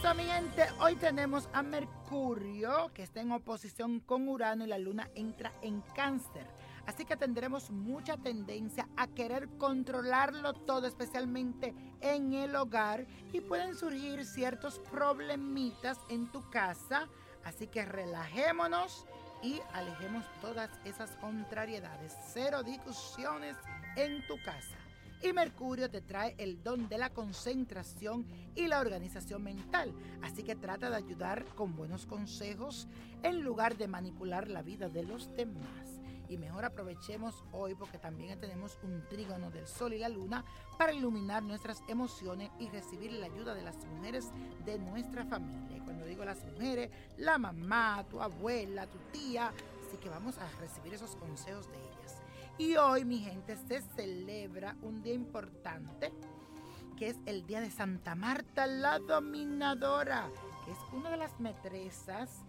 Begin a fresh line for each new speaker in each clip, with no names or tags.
Bueno, mi gente, hoy tenemos a Mercurio, que está en oposición con Urano y la Luna entra en cáncer. Así que tendremos mucha tendencia a querer controlarlo todo, especialmente en el hogar, y pueden surgir ciertos problemitas en tu casa. Así que relajémonos y alejemos todas esas contrariedades. Cero discusiones en tu casa. Y Mercurio te trae el don de la concentración y la organización mental. Así que trata de ayudar con buenos consejos en lugar de manipular la vida de los demás. Y mejor aprovechemos hoy porque también tenemos un trígono del Sol y la Luna para iluminar nuestras emociones y recibir la ayuda de las mujeres de nuestra familia. Y cuando digo las mujeres, la mamá, tu abuela, tu tía. Así que vamos a recibir esos consejos de ellas. Y hoy, mi gente, se celebra un día importante, que es el Día de Santa Marta la Dominadora, que es una de las metresas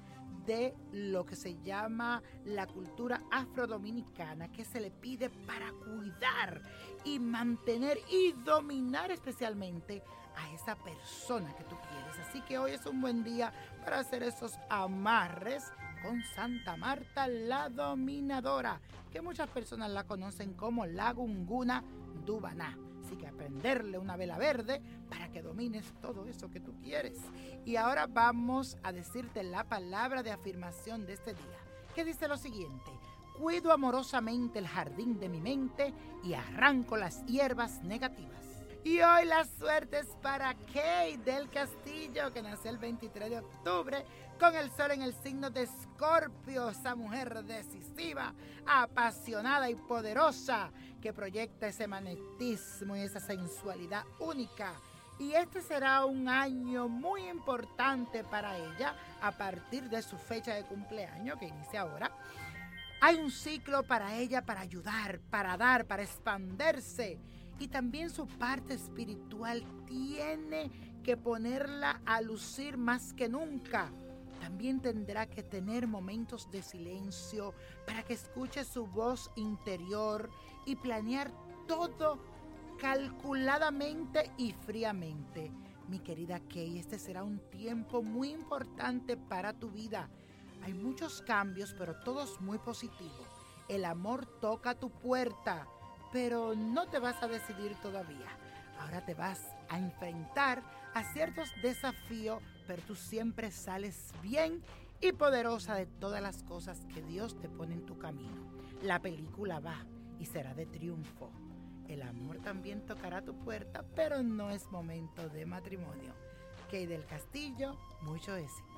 de lo que se llama la cultura afrodominicana, que se le pide para cuidar y mantener y dominar especialmente a esa persona que tú quieres. Así que hoy es un buen día para hacer esos amarres con Santa Marta la Dominadora, que muchas personas la conocen como la Gunguna Dubaná. Así que aprenderle una vela verde para que domines todo eso que tú quieres. Y ahora vamos a decirte la palabra de afirmación de este día, que dice lo siguiente. Cuido amorosamente el jardín de mi mente y arranco las hierbas negativas. Y hoy la suerte es para Kate del Castillo, que nació el 23 de octubre, con el sol en el signo de Escorpio, esa mujer decisiva, apasionada y poderosa, que proyecta ese magnetismo y esa sensualidad única. Y este será un año muy importante para ella a partir de su fecha de cumpleaños, que inicia ahora. Hay un ciclo para ella para ayudar, para dar, para expandirse y también su parte espiritual tiene que ponerla a lucir más que nunca. También tendrá que tener momentos de silencio para que escuche su voz interior y planear todo calculadamente y fríamente. Mi querida Kay, este será un tiempo muy importante para tu vida. Hay muchos cambios, pero todos muy positivos. El amor toca tu puerta pero no te vas a decidir todavía. Ahora te vas a enfrentar a ciertos desafíos, pero tú siempre sales bien y poderosa de todas las cosas que Dios te pone en tu camino. La película va y será de triunfo. El amor también tocará tu puerta, pero no es momento de matrimonio. Key del Castillo, muchos éxitos.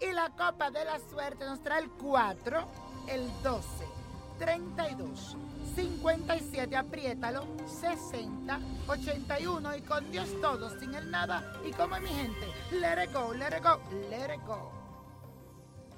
Y la copa de la suerte nos trae el 4, el 12, 32. 57, apriétalo, 60, 81 y con Dios todo, sin el nada y como mi gente. Let it go, let it go, let it go.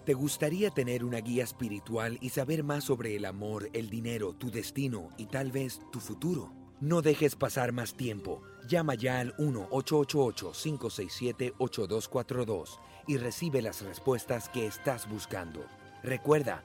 ¿Te gustaría tener una guía espiritual y saber más sobre el amor, el dinero, tu destino y tal vez tu futuro? No dejes pasar más tiempo. Llama ya al 1-888-567-8242 y recibe las respuestas que estás buscando. Recuerda,